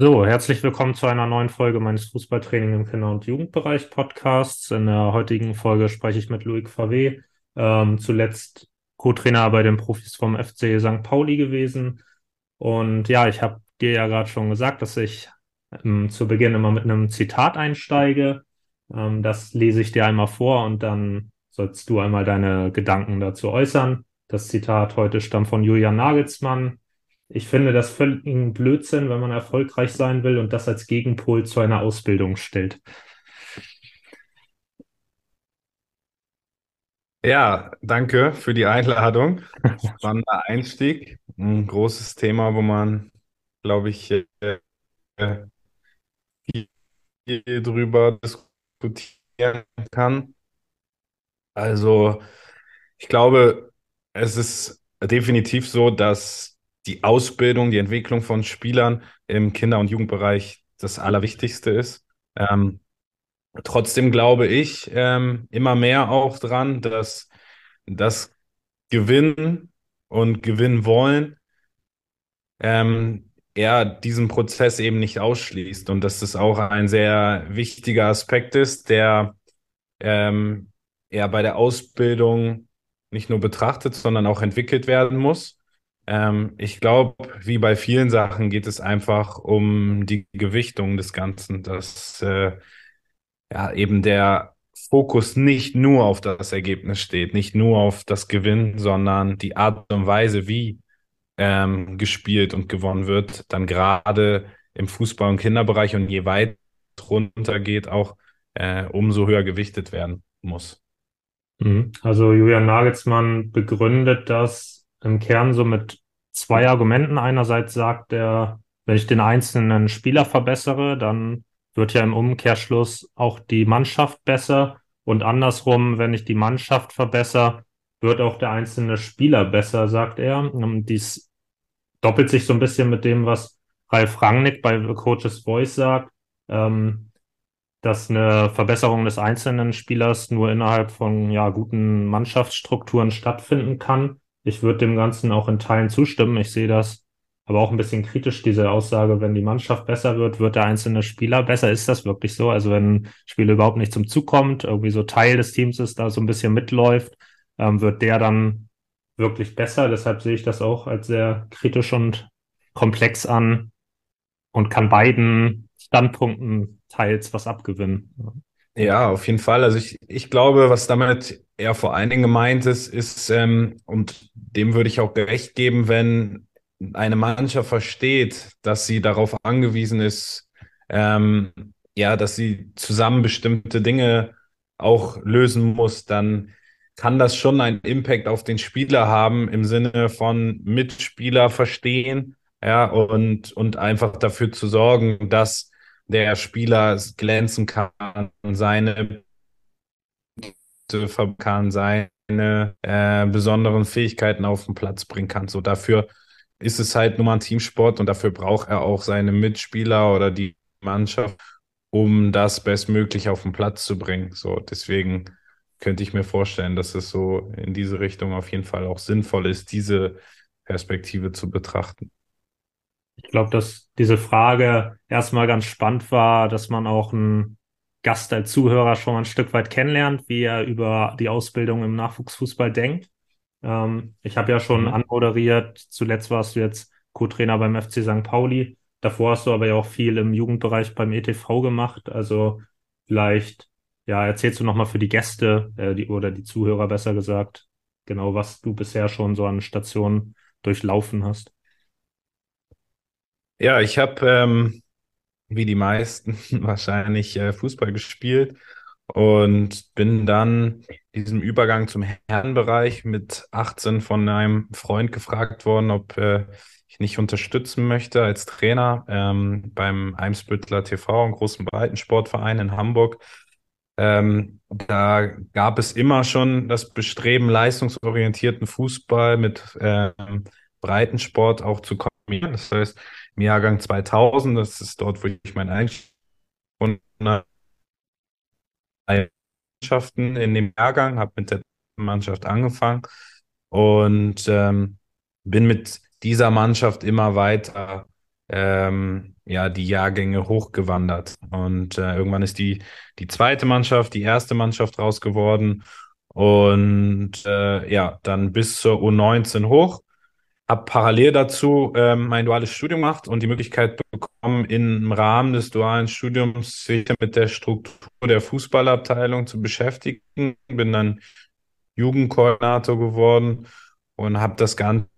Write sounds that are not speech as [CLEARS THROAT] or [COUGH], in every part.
So, herzlich willkommen zu einer neuen Folge meines Fußballtraining im Kinder- und Jugendbereich Podcasts. In der heutigen Folge spreche ich mit Loic Favé, ähm, zuletzt Co-Trainer bei den Profis vom FC St. Pauli gewesen. Und ja, ich habe dir ja gerade schon gesagt, dass ich ähm, zu Beginn immer mit einem Zitat einsteige. Ähm, das lese ich dir einmal vor und dann sollst du einmal deine Gedanken dazu äußern. Das Zitat heute stammt von Julian Nagelsmann. Ich finde das völligen Blödsinn, wenn man erfolgreich sein will und das als Gegenpol zu einer Ausbildung stellt. Ja, danke für die Einladung. [LAUGHS] Spannender Einstieg. Ein großes Thema, wo man, glaube ich, äh, viel drüber diskutieren kann. Also, ich glaube, es ist definitiv so, dass die Ausbildung, die Entwicklung von Spielern im Kinder- und Jugendbereich das Allerwichtigste ist. Ähm, trotzdem glaube ich ähm, immer mehr auch dran, dass das Gewinnen und Gewinnen wollen ähm, er diesen Prozess eben nicht ausschließt und dass das auch ein sehr wichtiger Aspekt ist, der ähm, er bei der Ausbildung nicht nur betrachtet, sondern auch entwickelt werden muss. Ähm, ich glaube, wie bei vielen Sachen geht es einfach um die Gewichtung des Ganzen, dass äh, ja eben der Fokus nicht nur auf das Ergebnis steht, nicht nur auf das Gewinn, sondern die Art und Weise, wie ähm, gespielt und gewonnen wird, dann gerade im Fußball- und Kinderbereich und je weit runter geht, auch äh, umso höher gewichtet werden muss. Mhm. Also Julian Nagelsmann begründet das im Kern so mit zwei Argumenten. Einerseits sagt er, wenn ich den einzelnen Spieler verbessere, dann wird ja im Umkehrschluss auch die Mannschaft besser. Und andersrum, wenn ich die Mannschaft verbessere, wird auch der einzelne Spieler besser, sagt er. Dies doppelt sich so ein bisschen mit dem, was Ralf Rangnick bei Coaches Voice sagt, ähm, dass eine Verbesserung des einzelnen Spielers nur innerhalb von ja, guten Mannschaftsstrukturen stattfinden kann. Ich würde dem Ganzen auch in Teilen zustimmen. Ich sehe das aber auch ein bisschen kritisch, diese Aussage, wenn die Mannschaft besser wird, wird der einzelne Spieler besser. Ist das wirklich so? Also wenn ein Spieler überhaupt nicht zum Zug kommt, irgendwie so Teil des Teams ist, da so ein bisschen mitläuft, ähm, wird der dann wirklich besser. Deshalb sehe ich das auch als sehr kritisch und komplex an und kann beiden Standpunkten teils was abgewinnen. Ja, auf jeden Fall. Also ich, ich glaube, was damit eher vor allen Dingen gemeint ist, ist, ähm, und dem würde ich auch gerecht geben, wenn eine Mannschaft versteht, dass sie darauf angewiesen ist, ähm, ja, dass sie zusammen bestimmte Dinge auch lösen muss, dann kann das schon einen Impact auf den Spieler haben im Sinne von Mitspieler verstehen, ja, und, und einfach dafür zu sorgen, dass der Spieler glänzen kann, seine kann, seine äh, besonderen Fähigkeiten auf den Platz bringen kann. So dafür ist es halt nur mal ein Teamsport und dafür braucht er auch seine Mitspieler oder die Mannschaft, um das bestmöglich auf den Platz zu bringen. So deswegen könnte ich mir vorstellen, dass es so in diese Richtung auf jeden Fall auch sinnvoll ist, diese Perspektive zu betrachten. Ich glaube, dass diese Frage erstmal ganz spannend war, dass man auch einen Gast als Zuhörer schon mal ein Stück weit kennenlernt, wie er über die Ausbildung im Nachwuchsfußball denkt. Ähm, ich habe ja schon mhm. anmoderiert, zuletzt warst du jetzt Co-Trainer beim FC St. Pauli. Davor hast du aber ja auch viel im Jugendbereich beim ETV gemacht. Also vielleicht, ja, erzählst du nochmal für die Gäste äh, die, oder die Zuhörer besser gesagt, genau, was du bisher schon so an Stationen durchlaufen hast. Ja, ich habe ähm, wie die meisten [LAUGHS] wahrscheinlich äh, Fußball gespielt und bin dann diesem Übergang zum Herrenbereich mit 18 von einem Freund gefragt worden, ob äh, ich nicht unterstützen möchte als Trainer ähm, beim Eimsbüttler TV, einem großen Breitensportverein in Hamburg. Ähm, da gab es immer schon das Bestreben, leistungsorientierten Fußball mit ähm, Breitensport auch zu kombinieren. Das heißt, im Jahrgang 2000, das ist dort, wo ich mein Einstieg Mannschaften in dem Jahrgang, habe mit der Mannschaft angefangen und ähm, bin mit dieser Mannschaft immer weiter ähm, ja die Jahrgänge hochgewandert. Und äh, irgendwann ist die, die zweite Mannschaft, die erste Mannschaft raus geworden. Und äh, ja, dann bis zur U19 hoch. Habe parallel dazu ähm, mein duales Studium gemacht und die Möglichkeit bekommen, im Rahmen des dualen Studiums sich mit der Struktur der Fußballabteilung zu beschäftigen. Bin dann Jugendkoordinator geworden und habe das Ganze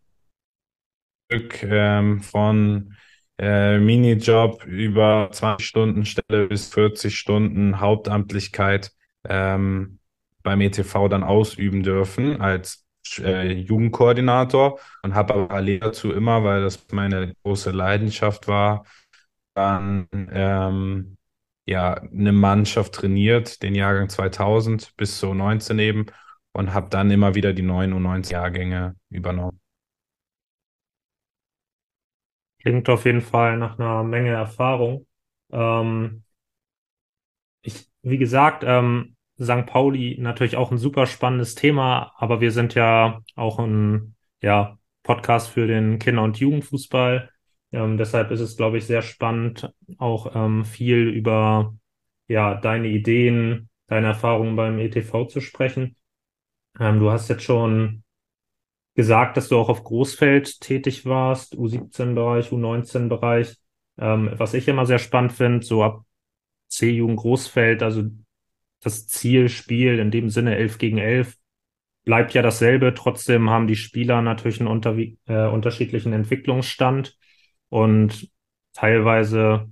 ähm, von äh, Minijob über 20 Stunden Stelle bis 40 Stunden Hauptamtlichkeit ähm, beim ETV dann ausüben dürfen als äh, Jugendkoordinator und habe aber parallel dazu immer, weil das meine große Leidenschaft war, dann ähm, ja eine Mannschaft trainiert, den Jahrgang 2000 bis zu 19 eben und habe dann immer wieder die 9 und 19 Jahrgänge übernommen. Klingt auf jeden Fall nach einer Menge Erfahrung. Ähm, ich, wie gesagt, ähm, St. Pauli natürlich auch ein super spannendes Thema, aber wir sind ja auch ein ja, Podcast für den Kinder- und Jugendfußball. Ähm, deshalb ist es, glaube ich, sehr spannend, auch ähm, viel über ja, deine Ideen, deine Erfahrungen beim ETV zu sprechen. Ähm, du hast jetzt schon gesagt, dass du auch auf Großfeld tätig warst, U17-Bereich, U19-Bereich. Ähm, was ich immer sehr spannend finde, so ab C-Jugend Großfeld, also das Zielspiel in dem Sinne 11 gegen 11 bleibt ja dasselbe. Trotzdem haben die Spieler natürlich einen unter, äh, unterschiedlichen Entwicklungsstand und teilweise,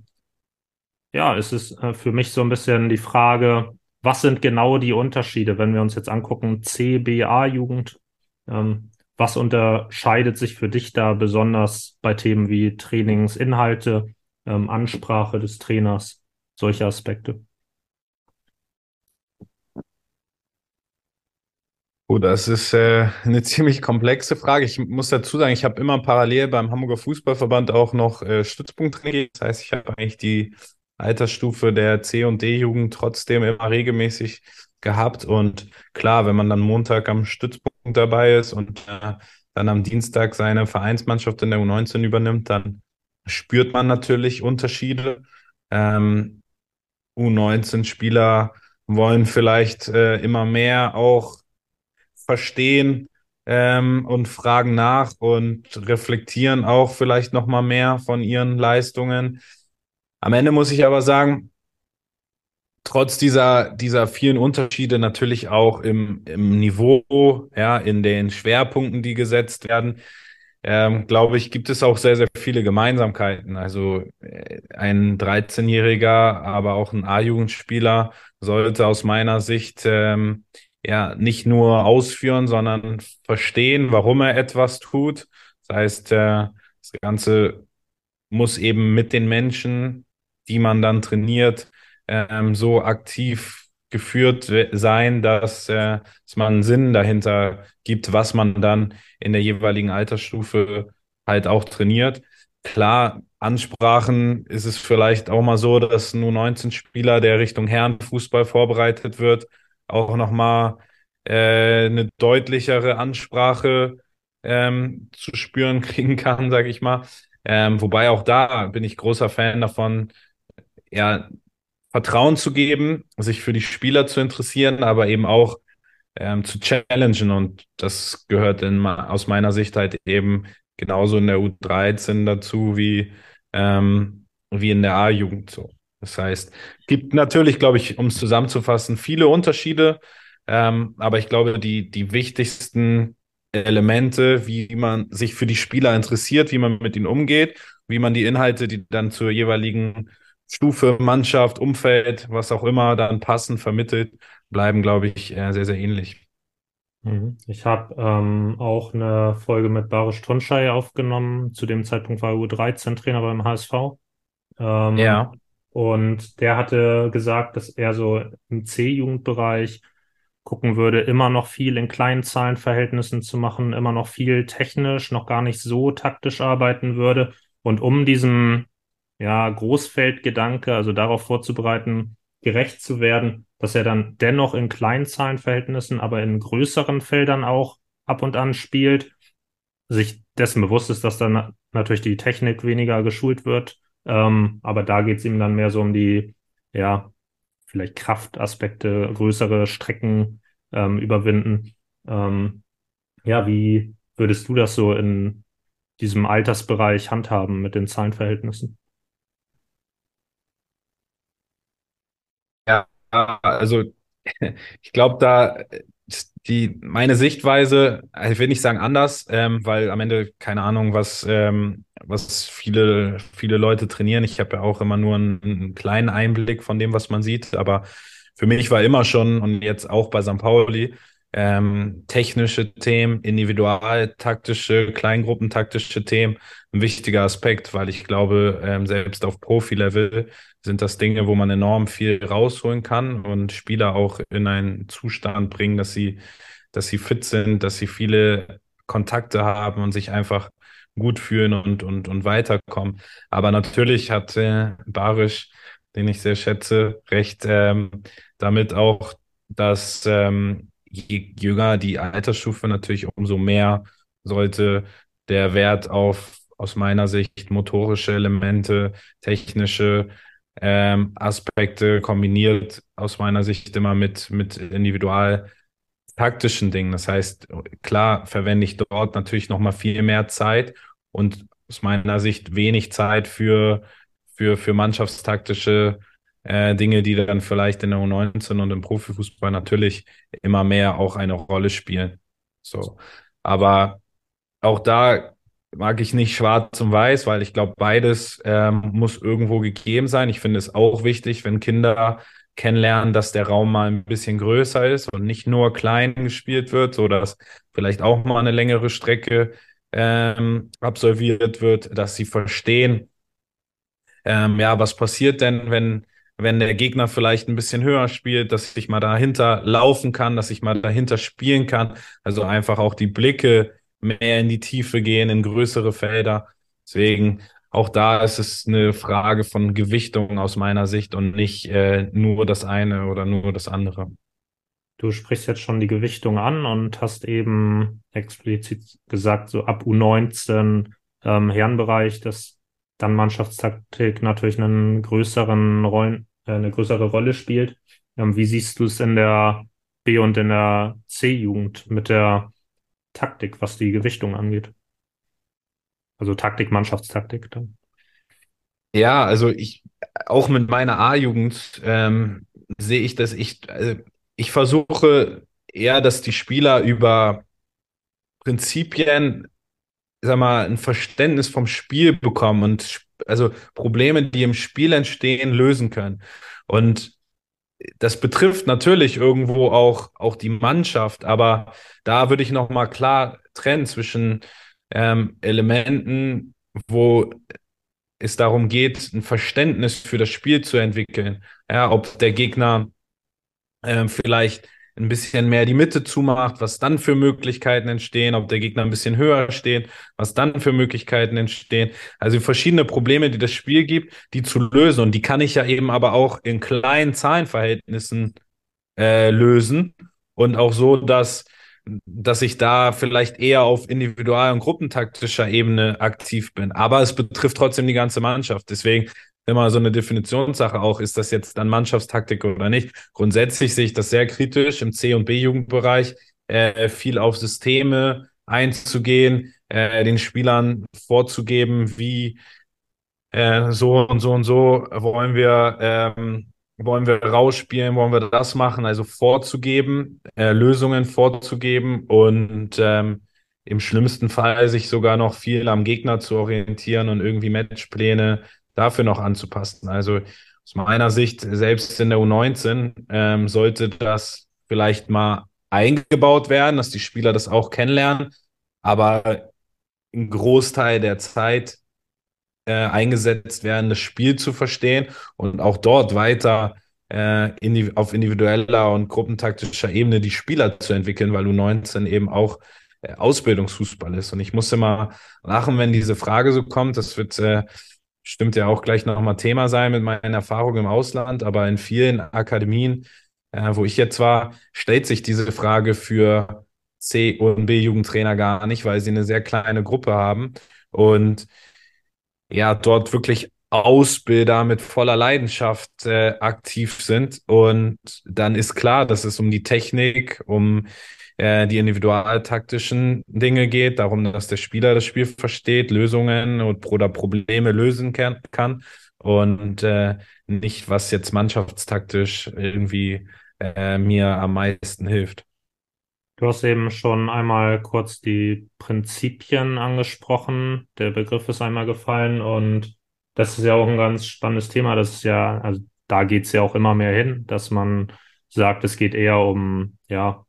ja, ist es äh, für mich so ein bisschen die Frage, was sind genau die Unterschiede, wenn wir uns jetzt angucken, C, B, A-Jugend? Ähm, was unterscheidet sich für dich da besonders bei Themen wie Trainingsinhalte, ähm, Ansprache des Trainers, solche Aspekte? Oh, das ist äh, eine [LAUGHS] ziemlich komplexe Frage. Ich muss dazu sagen, ich habe immer parallel beim Hamburger Fußballverband auch noch äh, Stützpunkttraining. Das heißt, ich habe eigentlich die Altersstufe der C- und D-Jugend trotzdem immer regelmäßig gehabt. Und klar, wenn man dann Montag am Stützpunkt dabei ist und äh, dann am Dienstag seine Vereinsmannschaft in der U19 übernimmt, dann spürt man natürlich Unterschiede. Ähm, U19-Spieler wollen vielleicht äh, immer mehr auch verstehen ähm, und fragen nach und reflektieren auch vielleicht noch mal mehr von ihren Leistungen. Am Ende muss ich aber sagen, trotz dieser, dieser vielen Unterschiede natürlich auch im, im Niveau, ja, in den Schwerpunkten, die gesetzt werden, ähm, glaube ich, gibt es auch sehr, sehr viele Gemeinsamkeiten. Also äh, ein 13-Jähriger, aber auch ein A-Jugendspieler sollte aus meiner Sicht ähm, ja nicht nur ausführen, sondern verstehen, warum er etwas tut. Das heißt, äh, das Ganze muss eben mit den Menschen, die man dann trainiert, ähm, so aktiv geführt sein, dass, äh, dass man einen Sinn dahinter gibt, was man dann in der jeweiligen Altersstufe halt auch trainiert. Klar, Ansprachen ist es vielleicht auch mal so, dass nur 19 Spieler, der Richtung Herrenfußball vorbereitet wird, auch nochmal äh, eine deutlichere Ansprache ähm, zu spüren [LAUGHS] kriegen kann, sage ich mal. Ähm, wobei auch da bin ich großer Fan davon, ja, Vertrauen zu geben, sich für die Spieler zu interessieren, aber eben auch ähm, zu challengen. Und das gehört in, aus meiner Sicht halt eben genauso in der U13 dazu wie, ähm, wie in der A-Jugend so. Das heißt, gibt natürlich, glaube ich, um es zusammenzufassen, viele Unterschiede, ähm, aber ich glaube, die, die wichtigsten Elemente, wie man sich für die Spieler interessiert, wie man mit ihnen umgeht, wie man die Inhalte, die dann zur jeweiligen Stufe, Mannschaft, Umfeld, was auch immer dann passend vermittelt, bleiben, glaube ich, äh, sehr, sehr ähnlich. Mhm. Ich habe ähm, auch eine Folge mit Barisch Tonschei aufgenommen. Zu dem Zeitpunkt war er U13-Trainer beim HSV. Ähm, ja. Und der hatte gesagt, dass er so im C-Jugendbereich gucken würde, immer noch viel in kleinen Zahlenverhältnissen zu machen, immer noch viel technisch, noch gar nicht so taktisch arbeiten würde. Und um diesem ja, Großfeldgedanke, also darauf vorzubereiten, gerecht zu werden, dass er dann dennoch in kleinen Zahlenverhältnissen, aber in größeren Feldern auch ab und an spielt, sich dessen bewusst ist, dass dann natürlich die Technik weniger geschult wird Ähm, aber da geht es ihm dann mehr so um die, ja, vielleicht Kraftaspekte, größere Strecken ähm, überwinden. Ähm, ja, wie würdest du das so in diesem Altersbereich handhaben mit den Zahlenverhältnissen? Ja, also [LAUGHS] ich glaube, da die, meine Sichtweise, ich will nicht sagen anders, ähm, weil am Ende keine Ahnung, was, ähm, was viele, viele Leute trainieren. Ich habe ja auch immer nur einen, einen, kleinen Einblick von dem, was man sieht. Aber für mich war immer schon und jetzt auch bei St. Pauli ähm, technische Themen, individualtaktische, kleingruppentaktische Themen ein wichtiger Aspekt, weil ich glaube, ähm, selbst auf Profi-Level sind das Dinge, wo man enorm viel rausholen kann und Spieler auch in einen Zustand bringen, dass sie, dass sie fit sind, dass sie viele Kontakte haben und sich einfach gut fühlen und, und, und weiterkommen. Aber natürlich hat äh, Barisch, den ich sehr schätze, recht ähm, damit auch, dass ähm, je jünger die Altersstufe natürlich, umso mehr sollte der Wert auf aus meiner Sicht motorische Elemente, technische ähm, Aspekte kombiniert aus meiner Sicht immer mit, mit individual taktischen Dingen. Das heißt, klar verwende ich dort natürlich nochmal viel mehr Zeit und aus meiner Sicht wenig Zeit für, für, für mannschaftstaktische äh, Dinge, die dann vielleicht in der U19 und im Profifußball natürlich immer mehr auch eine Rolle spielen. So. Aber auch da mag ich nicht schwarz und weiß, weil ich glaube, beides ähm, muss irgendwo gegeben sein. Ich finde es auch wichtig, wenn Kinder kennenlernen, dass der Raum mal ein bisschen größer ist und nicht nur klein gespielt wird, so dass vielleicht auch mal eine längere Strecke ähm, absolviert wird, dass sie verstehen, ähm, ja, was passiert denn, wenn wenn der Gegner vielleicht ein bisschen höher spielt, dass ich mal dahinter laufen kann, dass ich mal dahinter spielen kann. Also einfach auch die Blicke mehr in die Tiefe gehen, in größere Felder. Deswegen auch da ist es eine Frage von Gewichtung aus meiner Sicht und nicht äh, nur das eine oder nur das andere. Du sprichst jetzt schon die Gewichtung an und hast eben explizit gesagt, so ab U19 ähm, Herrenbereich, dass dann Mannschaftstaktik natürlich einen größeren Rollen, äh, eine größere Rolle spielt. Ähm, wie siehst du es in der B- und in der C-Jugend mit der Taktik, was die Gewichtung angeht. Also Taktik, Mannschaftstaktik dann. Ja, also ich, auch mit meiner A-Jugend ähm, sehe ich, dass ich, also ich versuche eher, dass die Spieler über Prinzipien, sag mal, ein Verständnis vom Spiel bekommen und also Probleme, die im Spiel entstehen, lösen können. Und das betrifft natürlich irgendwo auch, auch die Mannschaft, aber da würde ich nochmal klar trennen zwischen ähm, Elementen, wo es darum geht, ein Verständnis für das Spiel zu entwickeln. Ja, ob der Gegner äh, vielleicht ein bisschen mehr die Mitte zumacht, was dann für Möglichkeiten entstehen, ob der Gegner ein bisschen höher steht, was dann für Möglichkeiten entstehen. Also verschiedene Probleme, die das Spiel gibt, die zu lösen. Und die kann ich ja eben aber auch in kleinen Zahlenverhältnissen äh, lösen. Und auch so, dass, dass ich da vielleicht eher auf individual- und gruppentaktischer Ebene aktiv bin. Aber es betrifft trotzdem die ganze Mannschaft. Deswegen immer so eine Definitionssache auch, ist das jetzt dann Mannschaftstaktik oder nicht. Grundsätzlich sehe ich das sehr kritisch im C- und B-Jugendbereich, äh, viel auf Systeme einzugehen, äh, den Spielern vorzugeben, wie äh, so und so und so wollen wir, ähm, wollen wir rausspielen, wollen wir das machen, also vorzugeben, äh, Lösungen vorzugeben und ähm, im schlimmsten Fall sich sogar noch viel am Gegner zu orientieren und irgendwie Matchpläne dafür noch anzupassen. Also aus meiner Sicht, selbst in der U19 ähm, sollte das vielleicht mal eingebaut werden, dass die Spieler das auch kennenlernen, aber ein Großteil der Zeit äh, eingesetzt werden, das Spiel zu verstehen und auch dort weiter äh, in auf individueller und gruppentaktischer Ebene die Spieler zu entwickeln, weil U19 eben auch äh, Ausbildungsfußball ist. Und ich muss immer lachen, wenn diese Frage so kommt. Das wird äh, stimmt ja auch gleich nochmal Thema sein mit meinen Erfahrungen im Ausland, aber in vielen Akademien, äh, wo ich jetzt war, stellt sich diese Frage für C- und B-Jugendtrainer gar nicht, weil sie eine sehr kleine Gruppe haben und ja, dort wirklich Ausbilder mit voller Leidenschaft äh, aktiv sind. Und dann ist klar, dass es um die Technik, um äh, die individualtaktischen Dinge geht, darum, dass der Spieler das Spiel versteht, Lösungen oder Probleme lösen kann, kann und äh, nicht, was jetzt mannschaftstaktisch irgendwie äh, mir am meisten hilft. Du hast eben schon einmal kurz die Prinzipien angesprochen. Der Begriff ist einmal gefallen und das ist ja auch ein ganz spannendes Thema. Das ist ja, also da geht es ja auch immer mehr hin, dass man sagt, es geht eher um, ja,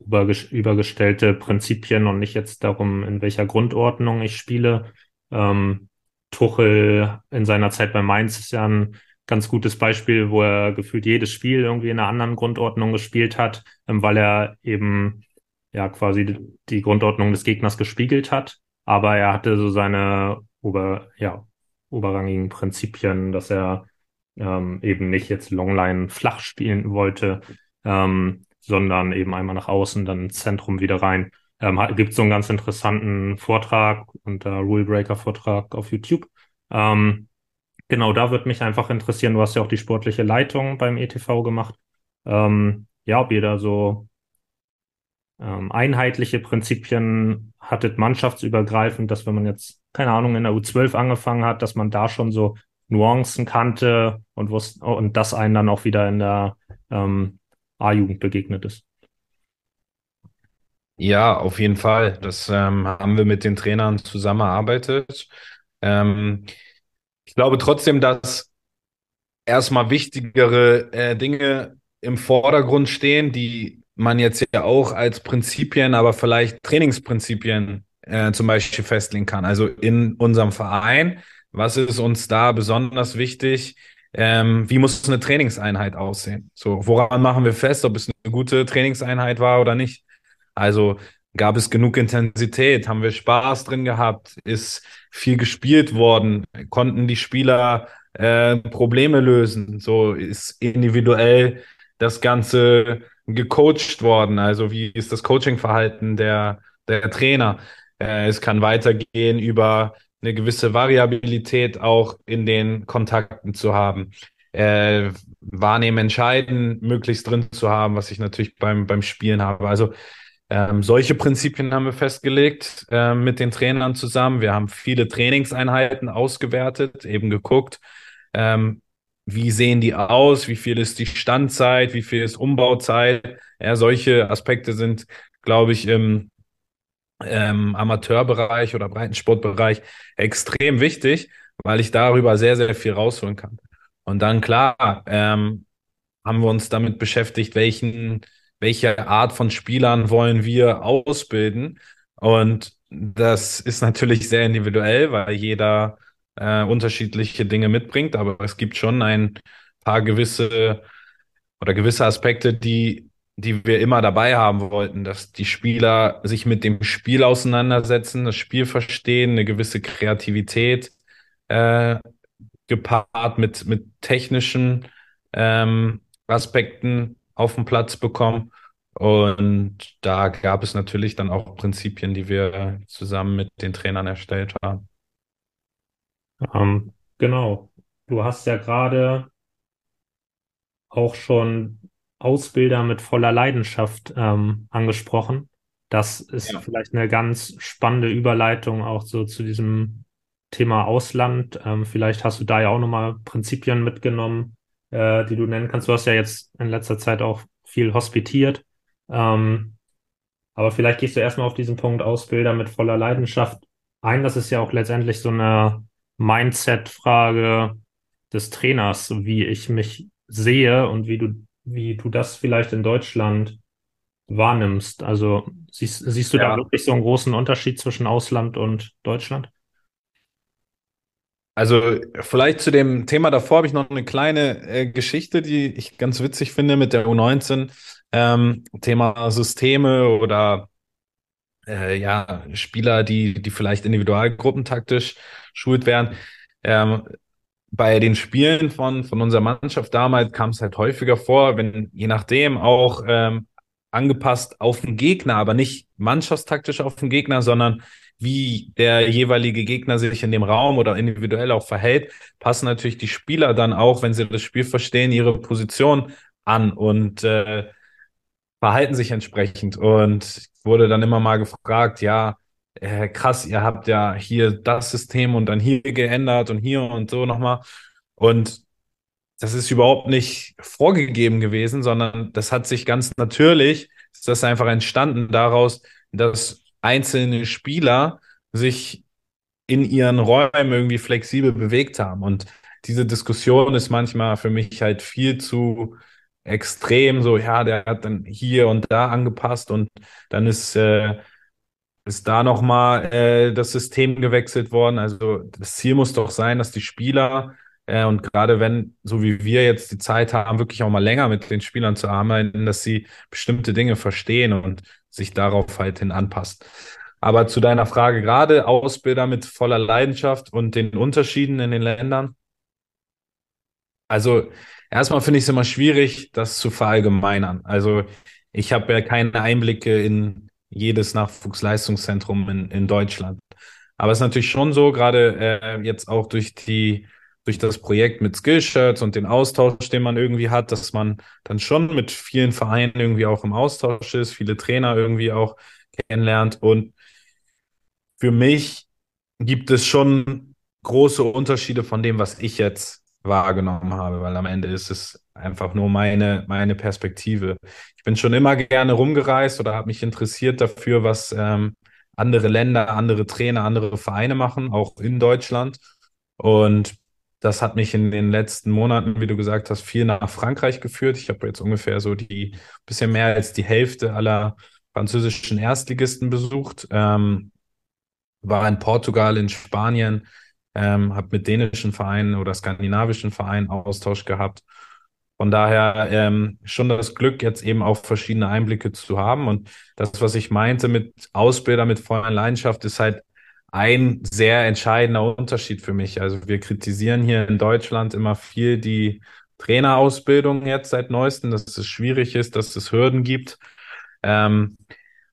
übergestellte Prinzipien und nicht jetzt darum, in welcher Grundordnung ich spiele. Ähm, Tuchel in seiner Zeit bei Mainz ist ja ein ganz gutes Beispiel, wo er gefühlt jedes Spiel irgendwie in einer anderen Grundordnung gespielt hat, ähm, weil er eben ja quasi die Grundordnung des Gegners gespiegelt hat. Aber er hatte so seine ober, ja, oberrangigen Prinzipien, dass er ähm, eben nicht jetzt Longline flach spielen wollte, ähm, sondern eben einmal nach außen, dann ins Zentrum wieder rein. Ähm, gibt so einen ganz interessanten Vortrag unter Rule Breaker Vortrag auf YouTube. Ähm, genau, da würde mich einfach interessieren, du hast ja auch die sportliche Leitung beim ETV gemacht. Ähm, ja, ob ihr da so ähm, einheitliche Prinzipien hattet, mannschaftsübergreifend, dass wenn man jetzt, keine Ahnung, in der U12 angefangen hat, dass man da schon so Nuancen kannte und wusste, und das einen dann auch wieder in der ähm, A-Jugend begegnet ist. Ja, auf jeden Fall. Das ähm, haben wir mit den Trainern zusammengearbeitet. Ähm, ich glaube trotzdem, dass erstmal wichtigere äh, Dinge im Vordergrund stehen, die man jetzt ja auch als Prinzipien, aber vielleicht Trainingsprinzipien äh, zum Beispiel festlegen kann. Also in unserem Verein, was ist uns da besonders wichtig? Ähm, wie muss eine Trainingseinheit aussehen? So, woran machen wir fest, ob es eine gute Trainingseinheit war oder nicht? Also gab es genug Intensität? Haben wir Spaß drin gehabt? Ist viel gespielt worden? Konnten die Spieler äh, Probleme lösen? So ist individuell das Ganze gecoacht worden? Also wie ist das Coachingverhalten der, der Trainer? Äh, es kann weitergehen über eine gewisse Variabilität auch in den Kontakten zu haben. Äh, wahrnehmen, entscheiden, möglichst drin zu haben, was ich natürlich beim, beim Spielen habe. Also ähm, solche Prinzipien haben wir festgelegt äh, mit den Trainern zusammen. Wir haben viele Trainingseinheiten ausgewertet, eben geguckt, ähm, wie sehen die aus, wie viel ist die Standzeit, wie viel ist Umbauzeit. Ja, solche Aspekte sind, glaube ich, im ähm, Amateurbereich oder Breitensportbereich extrem wichtig, weil ich darüber sehr, sehr viel rausholen kann. Und dann klar, ähm, haben wir uns damit beschäftigt, welchen welche Art von Spielern wollen wir ausbilden. Und das ist natürlich sehr individuell, weil jeder äh, unterschiedliche Dinge mitbringt, aber es gibt schon ein paar gewisse oder gewisse Aspekte, die, die wir immer dabei haben wollten, dass die Spieler sich mit dem Spiel auseinandersetzen, das Spiel verstehen, eine gewisse Kreativität äh, gepaart mit, mit technischen ähm, Aspekten auf den Platz bekommen. Und da gab es natürlich dann auch Prinzipien, die wir zusammen mit den Trainern erstellt haben. Ähm, genau. Du hast ja gerade auch schon Ausbilder mit voller Leidenschaft ähm, angesprochen. Das ist ja. vielleicht eine ganz spannende Überleitung auch so zu diesem Thema Ausland. Ähm, vielleicht hast du da ja auch nochmal Prinzipien mitgenommen, äh, die du nennen kannst. Du hast ja jetzt in letzter Zeit auch viel hospitiert. Ähm, aber vielleicht gehst du erstmal auf diesen Punkt Ausbilder mit voller Leidenschaft ein. Das ist ja auch letztendlich so eine Mindset-Frage des Trainers, wie ich mich sehe und wie du, wie du das vielleicht in Deutschland wahrnimmst. Also siehst, siehst du ja. da wirklich so einen großen Unterschied zwischen Ausland und Deutschland? Also vielleicht zu dem Thema davor habe ich noch eine kleine äh, Geschichte, die ich ganz witzig finde mit der U19. Ähm, Thema Systeme oder äh, ja, Spieler, die, die vielleicht individualgruppentaktisch schult werden. Ähm, bei den Spielen von, von unserer Mannschaft damals kam es halt häufiger vor, wenn je nachdem auch ähm, angepasst auf den Gegner, aber nicht mannschaftstaktisch auf den Gegner, sondern wie der jeweilige Gegner sich in dem Raum oder individuell auch verhält, passen natürlich die Spieler dann auch, wenn sie das Spiel verstehen, ihre Position an und äh, verhalten sich entsprechend. Und wurde dann immer mal gefragt, ja, äh, krass, ihr habt ja hier das System und dann hier geändert und hier und so nochmal. Und das ist überhaupt nicht vorgegeben gewesen, sondern das hat sich ganz natürlich, ist das einfach entstanden daraus, dass einzelne Spieler sich in ihren Räumen irgendwie flexibel bewegt haben. Und diese Diskussion ist manchmal für mich halt viel zu extrem, so, ja, der hat dann hier und da angepasst und dann ist, äh, ist da nochmal äh, das System gewechselt worden. Also das Ziel muss doch sein, dass die Spieler äh, und gerade wenn, so wie wir jetzt die Zeit haben, wirklich auch mal länger mit den Spielern zu arbeiten, dass sie bestimmte Dinge verstehen und sich darauf halt hin anpasst. Aber zu deiner Frage gerade, Ausbilder mit voller Leidenschaft und den Unterschieden in den Ländern. Also erstmal finde ich es immer schwierig, das zu verallgemeinern. Also ich habe ja keine Einblicke in jedes Nachwuchsleistungszentrum in, in Deutschland. Aber es ist natürlich schon so, gerade äh, jetzt auch durch die durch das Projekt mit Skillshirts und den Austausch, den man irgendwie hat, dass man dann schon mit vielen Vereinen irgendwie auch im Austausch ist, viele Trainer irgendwie auch kennenlernt. Und für mich gibt es schon große Unterschiede von dem, was ich jetzt wahrgenommen habe, weil am Ende ist es einfach nur meine, meine Perspektive. Ich bin schon immer gerne rumgereist oder habe mich interessiert dafür, was ähm, andere Länder, andere Trainer, andere Vereine machen, auch in Deutschland. Und das hat mich in den letzten Monaten, wie du gesagt hast, viel nach Frankreich geführt. Ich habe jetzt ungefähr so die bisschen mehr als die Hälfte aller französischen Erstligisten besucht. Ähm, war in Portugal, in Spanien, ähm, habe mit dänischen Vereinen oder skandinavischen Vereinen Austausch gehabt. Von daher ähm, schon das Glück, jetzt eben auch verschiedene Einblicke zu haben. Und das, was ich meinte mit Ausbilder, mit voller Leidenschaft, ist halt ein sehr entscheidender Unterschied für mich. Also wir kritisieren hier in Deutschland immer viel die Trainerausbildung jetzt seit neuestem, dass es schwierig ist, dass es Hürden gibt. Ähm,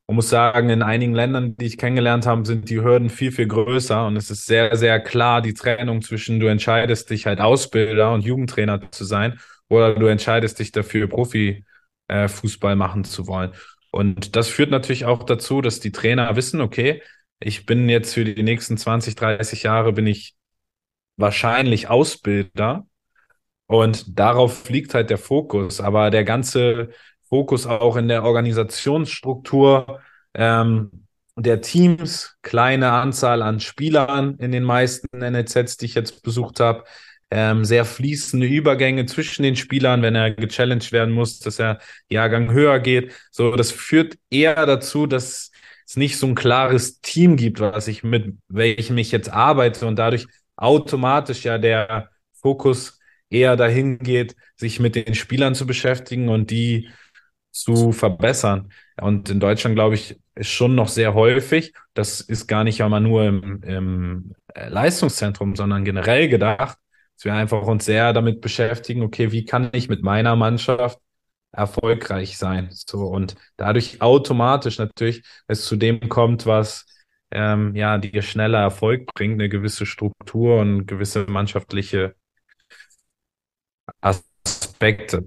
man muss sagen, in einigen Ländern, die ich kennengelernt habe, sind die Hürden viel, viel größer und es ist sehr, sehr klar die Trennung zwischen du entscheidest dich halt Ausbilder und Jugendtrainer zu sein oder du entscheidest dich dafür, Profifußball machen zu wollen. Und das führt natürlich auch dazu, dass die Trainer wissen, okay, ich bin jetzt für die nächsten 20, 30 Jahre bin ich wahrscheinlich Ausbilder und darauf liegt halt der Fokus. Aber der ganze Fokus auch in der Organisationsstruktur ähm, der Teams, kleine Anzahl an Spielern in den meisten NLZs, die ich jetzt besucht habe, ähm, sehr fließende Übergänge zwischen den Spielern, wenn er gechallenged werden muss, dass er Jahrgang höher geht. So, das führt eher dazu, dass es nicht so ein klares Team gibt, was ich mit welchem ich jetzt arbeite und dadurch automatisch ja der Fokus eher dahin geht, sich mit den Spielern zu beschäftigen und die zu verbessern. Und in Deutschland, glaube ich, ist schon noch sehr häufig, das ist gar nicht einmal nur im, im Leistungszentrum, sondern generell gedacht, dass wir einfach uns sehr damit beschäftigen, okay, wie kann ich mit meiner Mannschaft erfolgreich sein. So und dadurch automatisch natürlich es zu dem kommt, was ähm, ja dir schneller Erfolg bringt, eine gewisse Struktur und gewisse mannschaftliche Aspekte.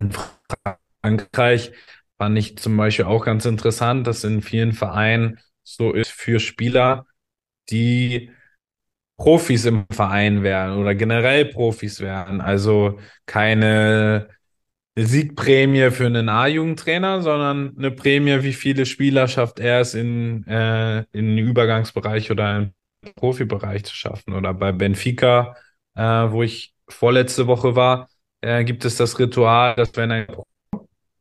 In Frankreich fand ich zum Beispiel auch ganz interessant, dass in vielen Vereinen so ist für Spieler, die Profis im Verein wären oder generell Profis wären. Also keine Siegprämie für einen A-Jugendtrainer, sondern eine Prämie, wie viele Spieler schafft er es in, äh, in den Übergangsbereich oder im Profibereich zu schaffen. Oder bei Benfica, äh, wo ich vorletzte Woche war, äh, gibt es das Ritual, dass wenn ein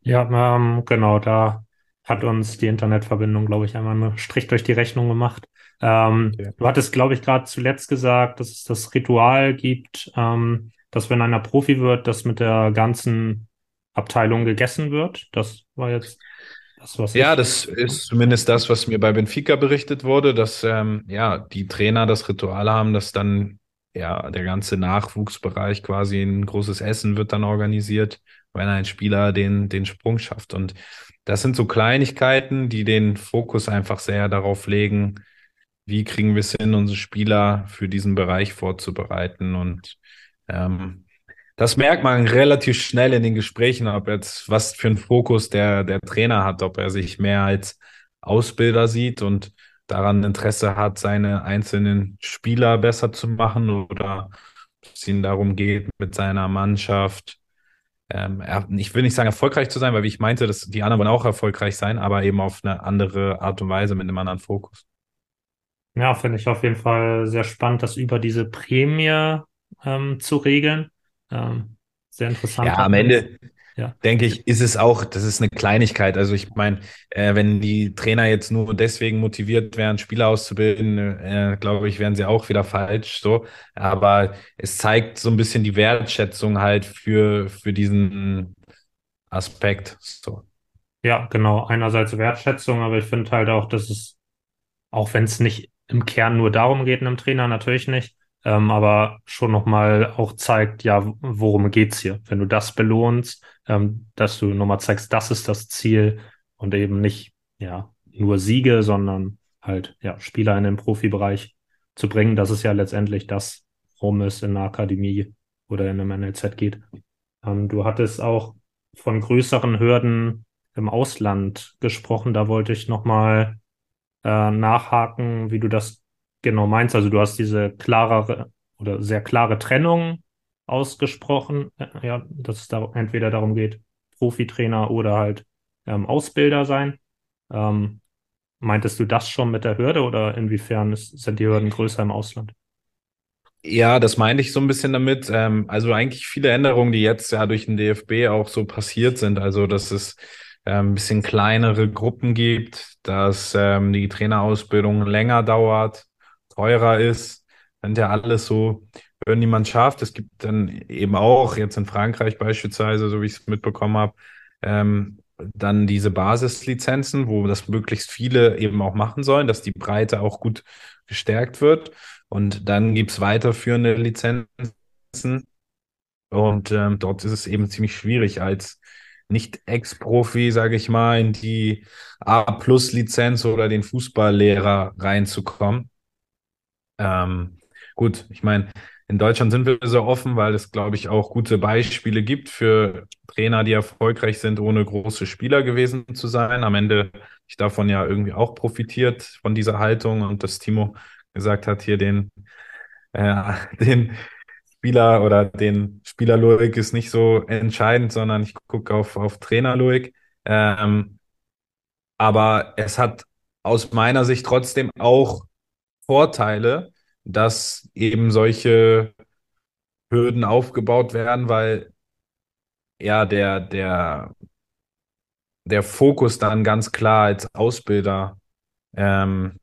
Ja, ähm, genau, da hat uns die Internetverbindung, glaube ich, einmal einen Strich durch die Rechnung gemacht. Ähm, okay. Du hattest, glaube ich, gerade zuletzt gesagt, dass es das Ritual gibt, ähm, dass wenn einer Profi wird, das mit der ganzen Abteilung gegessen wird. Das war jetzt das, was Ja, das ist zumindest das, was mir bei Benfica berichtet wurde, dass ähm, ja die Trainer das Ritual haben, dass dann ja der ganze Nachwuchsbereich quasi ein großes Essen wird dann organisiert wenn ein Spieler den, den Sprung schafft. Und das sind so Kleinigkeiten, die den Fokus einfach sehr darauf legen, wie kriegen wir es hin, unsere Spieler für diesen Bereich vorzubereiten. Und ähm, das merkt man relativ schnell in den Gesprächen, ob jetzt was für einen Fokus der, der Trainer hat, ob er sich mehr als Ausbilder sieht und daran Interesse hat, seine einzelnen Spieler besser zu machen oder es ihnen darum geht, mit seiner Mannschaft, ähm, ich will nicht sagen erfolgreich zu sein, weil wie ich meinte, dass die anderen wollen auch erfolgreich sein, aber eben auf eine andere Art und Weise mit einem anderen Fokus. Ja, finde ich auf jeden Fall sehr spannend, das über diese Prämie ähm, zu regeln. Ähm, sehr interessant. Ja, am Ende, ja. denke ich, ist es auch, das ist eine Kleinigkeit. Also ich meine, äh, wenn die Trainer jetzt nur deswegen motiviert wären, Spieler auszubilden, äh, glaube ich, wären sie auch wieder falsch. So, aber es zeigt so ein bisschen die Wertschätzung halt für für diesen Aspekt. So. Ja, genau. Einerseits Wertschätzung, aber ich finde halt auch, dass es, auch wenn es nicht im Kern nur darum geht, einem Trainer natürlich nicht, ähm, aber schon nochmal auch zeigt, ja, worum geht's hier? Wenn du das belohnst, ähm, dass du nochmal zeigst, das ist das Ziel und eben nicht, ja, nur Siege, sondern halt, ja, Spieler in den Profibereich zu bringen. Das ist ja letztendlich das, worum es in der Akademie oder in einem NLZ geht. Ähm, du hattest auch von größeren Hürden im Ausland gesprochen. Da wollte ich nochmal äh, nachhaken, wie du das genau meinst. Also du hast diese klarere oder sehr klare Trennung ausgesprochen, äh, ja, dass es da entweder darum geht, Profitrainer oder halt ähm, Ausbilder sein. Ähm, meintest du das schon mit der Hürde oder inwiefern ist, sind die Hürden größer im Ausland? Ja, das meinte ich so ein bisschen damit. Ähm, also eigentlich viele Änderungen, die jetzt ja durch den DFB auch so passiert sind. Also dass es ähm, ein bisschen kleinere Gruppen gibt, dass ähm, die Trainerausbildung länger dauert, teurer ist. Sind ja alles so die man schafft. Es gibt dann eben auch, jetzt in Frankreich beispielsweise, so wie ich es mitbekommen habe, ähm, dann diese Basislizenzen, wo das möglichst viele eben auch machen sollen, dass die Breite auch gut gestärkt wird. Und dann gibt es weiterführende Lizenzen. Und ähm, dort ist es eben ziemlich schwierig, als nicht-Ex-Profi, sage ich mal, in die A-Plus-Lizenz oder den Fußballlehrer reinzukommen. Ähm, gut, ich meine, in Deutschland sind wir so offen, weil es, glaube ich, auch gute Beispiele gibt für Trainer, die erfolgreich sind, ohne große Spieler gewesen zu sein. Am Ende ich davon ja irgendwie auch profitiert von dieser Haltung und dass Timo gesagt hat, hier den, äh, [LAUGHS] den Spieler oder den Spieler Loik ist nicht so entscheidend, sondern ich gucke auf, auf Trainer Loik. Ähm, aber es hat aus meiner Sicht trotzdem auch Vorteile, dass eben solche Hürden aufgebaut werden, weil ja der, der, der Fokus dann ganz klar als Ausbilder ähm,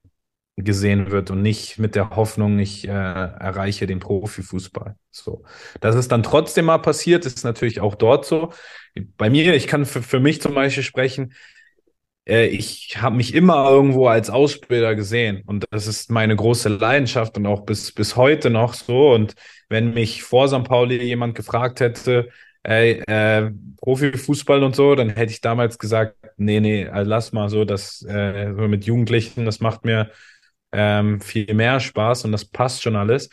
gesehen wird und nicht mit der Hoffnung, ich äh, erreiche den Profifußball. So, dass es dann trotzdem mal passiert, ist natürlich auch dort so. Bei mir, ich kann für, für mich zum Beispiel sprechen, ich habe mich immer irgendwo als Ausbilder gesehen und das ist meine große Leidenschaft und auch bis, bis heute noch so. Und wenn mich vor St. Pauli jemand gefragt hätte, ey, äh, Profifußball und so, dann hätte ich damals gesagt, nee, nee, also lass mal so, das äh, mit Jugendlichen, das macht mir ähm, viel mehr Spaß und das passt schon alles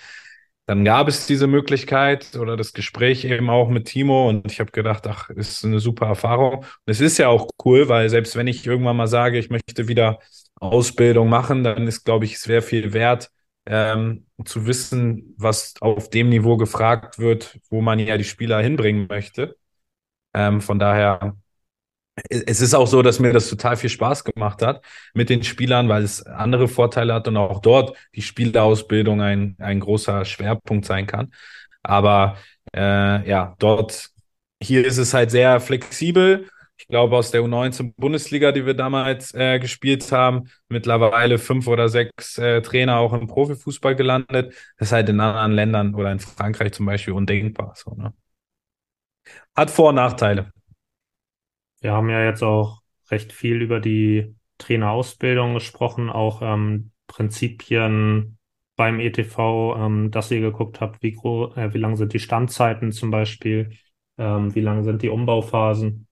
dann gab es diese Möglichkeit oder das Gespräch eben auch mit Timo und ich habe gedacht, ach, ist eine super Erfahrung. Und es ist ja auch cool, weil selbst wenn ich irgendwann mal sage, ich möchte wieder Ausbildung machen, dann ist, glaube ich, sehr viel wert, ähm, zu wissen, was auf dem Niveau gefragt wird, wo man ja die Spieler hinbringen möchte. Ähm, von daher es ist auch so, dass mir das total viel Spaß gemacht hat mit den Spielern, weil es andere Vorteile hat und auch dort die Spielerausbildung ein, ein großer Schwerpunkt sein kann. Aber äh, ja, dort, hier ist es halt sehr flexibel. Ich glaube, aus der U19 Bundesliga, die wir damals äh, gespielt haben, mittlerweile fünf oder sechs äh, Trainer auch im Profifußball gelandet. Das ist halt in anderen Ländern oder in Frankreich zum Beispiel undenkbar. So, ne? Hat Vor- und Nachteile. Wir haben ja jetzt auch recht viel über die Trainerausbildung gesprochen, auch ähm, Prinzipien beim ETV, ähm, dass ihr geguckt habt, wie, äh, wie lang sind die Standzeiten zum Beispiel. Ähm, wie lang sind die Umbauphasen?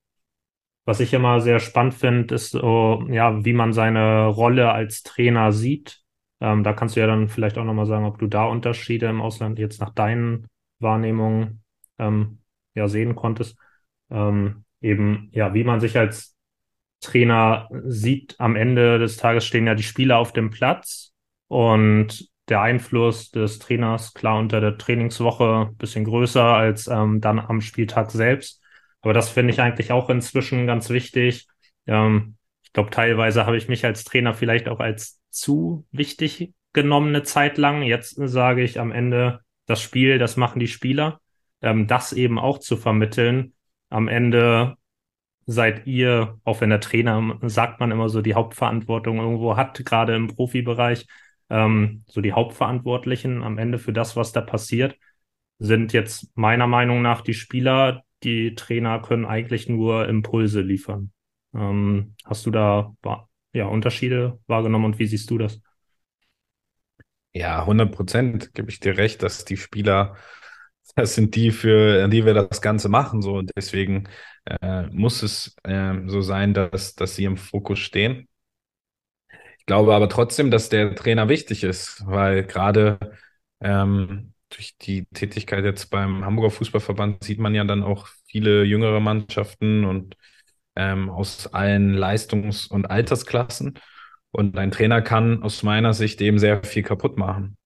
Was ich immer sehr spannend finde, ist so, ja, wie man seine Rolle als Trainer sieht. Ähm, da kannst du ja dann vielleicht auch nochmal sagen, ob du da Unterschiede im Ausland jetzt nach deinen Wahrnehmungen ähm, ja sehen konntest. Ähm, eben, ja, wie man sich als Trainer sieht, am Ende des Tages stehen ja die Spieler auf dem Platz und der Einfluss des Trainers klar unter der Trainingswoche ein bisschen größer als ähm, dann am Spieltag selbst. Aber das finde ich eigentlich auch inzwischen ganz wichtig. Ähm, ich glaube, teilweise habe ich mich als Trainer vielleicht auch als zu wichtig genommen eine Zeit lang. Jetzt sage ich am Ende, das Spiel, das machen die Spieler. Ähm, das eben auch zu vermitteln. Am Ende seid ihr, auch wenn der Trainer, sagt man immer so, die Hauptverantwortung irgendwo hat, gerade im Profibereich, ähm, so die Hauptverantwortlichen am Ende für das, was da passiert, sind jetzt meiner Meinung nach die Spieler. Die Trainer können eigentlich nur Impulse liefern. Ähm, hast du da ja, Unterschiede wahrgenommen und wie siehst du das? Ja, 100 Prozent gebe ich dir recht, dass die Spieler, das sind die, für die wir das Ganze machen. So. Und deswegen äh, muss es äh, so sein, dass, dass sie im Fokus stehen. Ich glaube aber trotzdem, dass der Trainer wichtig ist, weil gerade ähm, durch die Tätigkeit jetzt beim Hamburger Fußballverband sieht man ja dann auch viele jüngere Mannschaften und ähm, aus allen Leistungs- und Altersklassen. Und ein Trainer kann aus meiner Sicht eben sehr viel kaputt machen.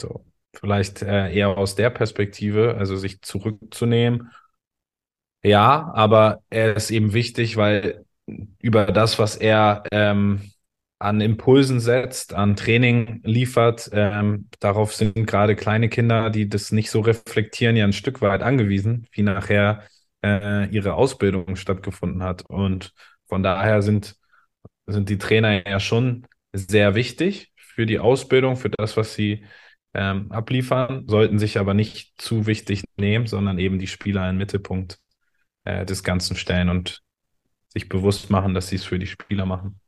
So, vielleicht äh, eher aus der Perspektive, also sich zurückzunehmen. Ja, aber er ist eben wichtig, weil über das, was er ähm, an Impulsen setzt, an Training liefert. Ähm, darauf sind gerade kleine Kinder, die das nicht so reflektieren, ja ein Stück weit angewiesen, wie nachher äh, ihre Ausbildung stattgefunden hat. Und von daher sind, sind die Trainer ja schon sehr wichtig für die Ausbildung, für das, was sie ähm, abliefern, sollten sich aber nicht zu wichtig nehmen, sondern eben die Spieler in den Mittelpunkt äh, des Ganzen stellen und sich bewusst machen, dass sie es für die Spieler machen.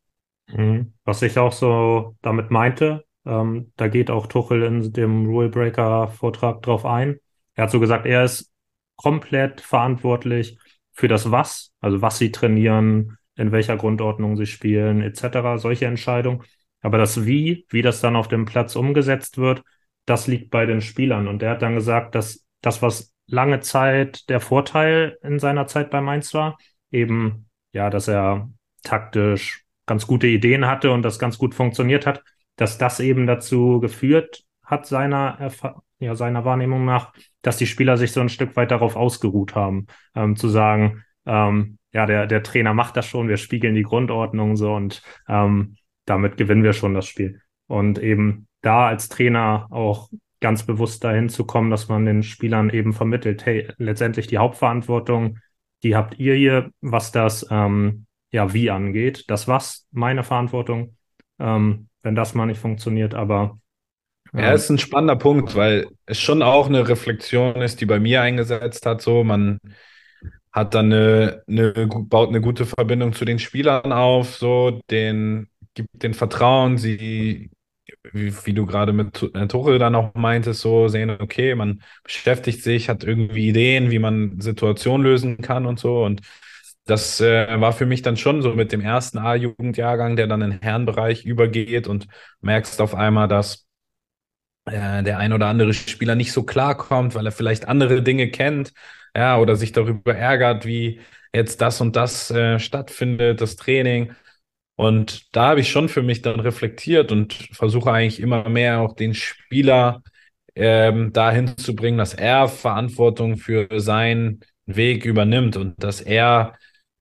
Mhm. Was ich auch so damit meinte, ähm, da geht auch Tuchel in dem Rule Breaker Vortrag drauf ein. Er hat so gesagt, er ist komplett verantwortlich für das Was, also was sie trainieren, in welcher Grundordnung sie spielen, etc., solche Entscheidungen. Aber das Wie, wie das dann auf dem Platz umgesetzt wird, das liegt bei den Spielern. Und er hat dann gesagt, dass das, was lange Zeit der Vorteil in seiner Zeit bei Mainz war, eben, ja, dass er taktisch ganz gute Ideen hatte und das ganz gut funktioniert hat, dass das eben dazu geführt hat, seiner, ja, seiner Wahrnehmung nach, dass die Spieler sich so ein Stück weit darauf ausgeruht haben, ähm, zu sagen, ähm, ja, der, der Trainer macht das schon, wir spiegeln die Grundordnung so und ähm, damit gewinnen wir schon das Spiel. Und eben da als Trainer auch ganz bewusst dahin zu kommen, dass man den Spielern eben vermittelt, hey, letztendlich die Hauptverantwortung, die habt ihr hier, was das ähm, ja, wie angeht. Das war's meine Verantwortung, ähm, wenn das mal nicht funktioniert, aber. Ähm, ja, ist ein spannender Punkt, weil es schon auch eine Reflexion ist, die bei mir eingesetzt hat. So, man hat dann eine, eine baut eine gute Verbindung zu den Spielern auf, so, den gibt den Vertrauen, sie wie, du gerade mit Tuchel dann auch meintest, so sehen, okay, man beschäftigt sich, hat irgendwie Ideen, wie man Situationen lösen kann und so. Und das äh, war für mich dann schon so mit dem ersten A-Jugendjahrgang, der dann in den Herrenbereich übergeht und merkst auf einmal, dass äh, der ein oder andere Spieler nicht so klarkommt, weil er vielleicht andere Dinge kennt, ja, oder sich darüber ärgert, wie jetzt das und das äh, stattfindet, das Training. Und da habe ich schon für mich dann reflektiert und versuche eigentlich immer mehr auch den Spieler ähm, dahin zu bringen, dass er Verantwortung für seinen Weg übernimmt und dass er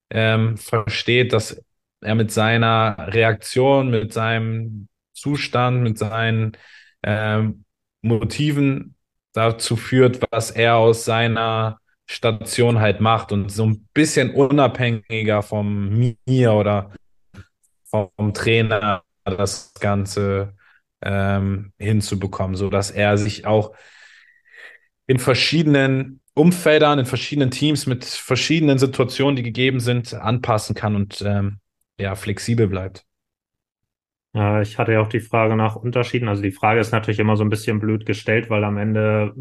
ähm, versteht, dass er mit seiner Reaktion, mit seinem Zustand, mit seinen ähm, Motiven dazu führt, was er aus seiner Station halt macht. Und so ein bisschen unabhängiger vom mir oder vom Trainer das Ganze ähm, hinzubekommen, so dass er sich auch in verschiedenen Umfeldern, in verschiedenen Teams mit verschiedenen Situationen, die gegeben sind, anpassen kann und ähm, ja, flexibel bleibt. Ich hatte ja auch die Frage nach Unterschieden. Also die Frage ist natürlich immer so ein bisschen blöd gestellt, weil am Ende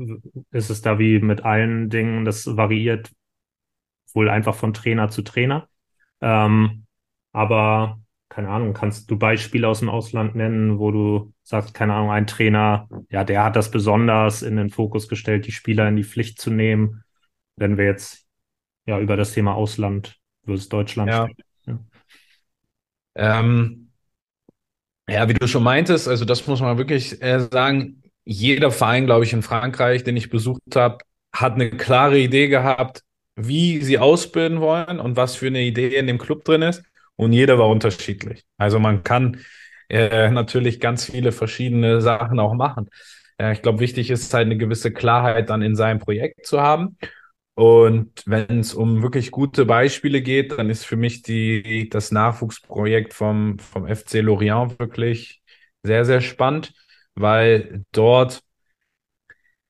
ist es da wie mit allen Dingen, das variiert wohl einfach von Trainer zu Trainer. Ähm, aber keine Ahnung, kannst du Beispiele aus dem Ausland nennen, wo du sagst, keine Ahnung, ein Trainer, ja, der hat das besonders in den Fokus gestellt, die Spieler in die Pflicht zu nehmen, wenn wir jetzt ja über das Thema Ausland versus Deutschland ja. sprechen. Ja. Ähm, ja, wie du schon meintest, also das muss man wirklich äh, sagen, jeder Verein, glaube ich, in Frankreich, den ich besucht habe, hat eine klare Idee gehabt, wie sie ausbilden wollen und was für eine Idee in dem Club drin ist. Und jeder war unterschiedlich. Also man kann äh, natürlich ganz viele verschiedene Sachen auch machen. Äh, ich glaube, wichtig ist halt eine gewisse Klarheit dann in seinem Projekt zu haben. Und wenn es um wirklich gute Beispiele geht, dann ist für mich die, das Nachwuchsprojekt vom, vom FC Lorient wirklich sehr, sehr spannend, weil dort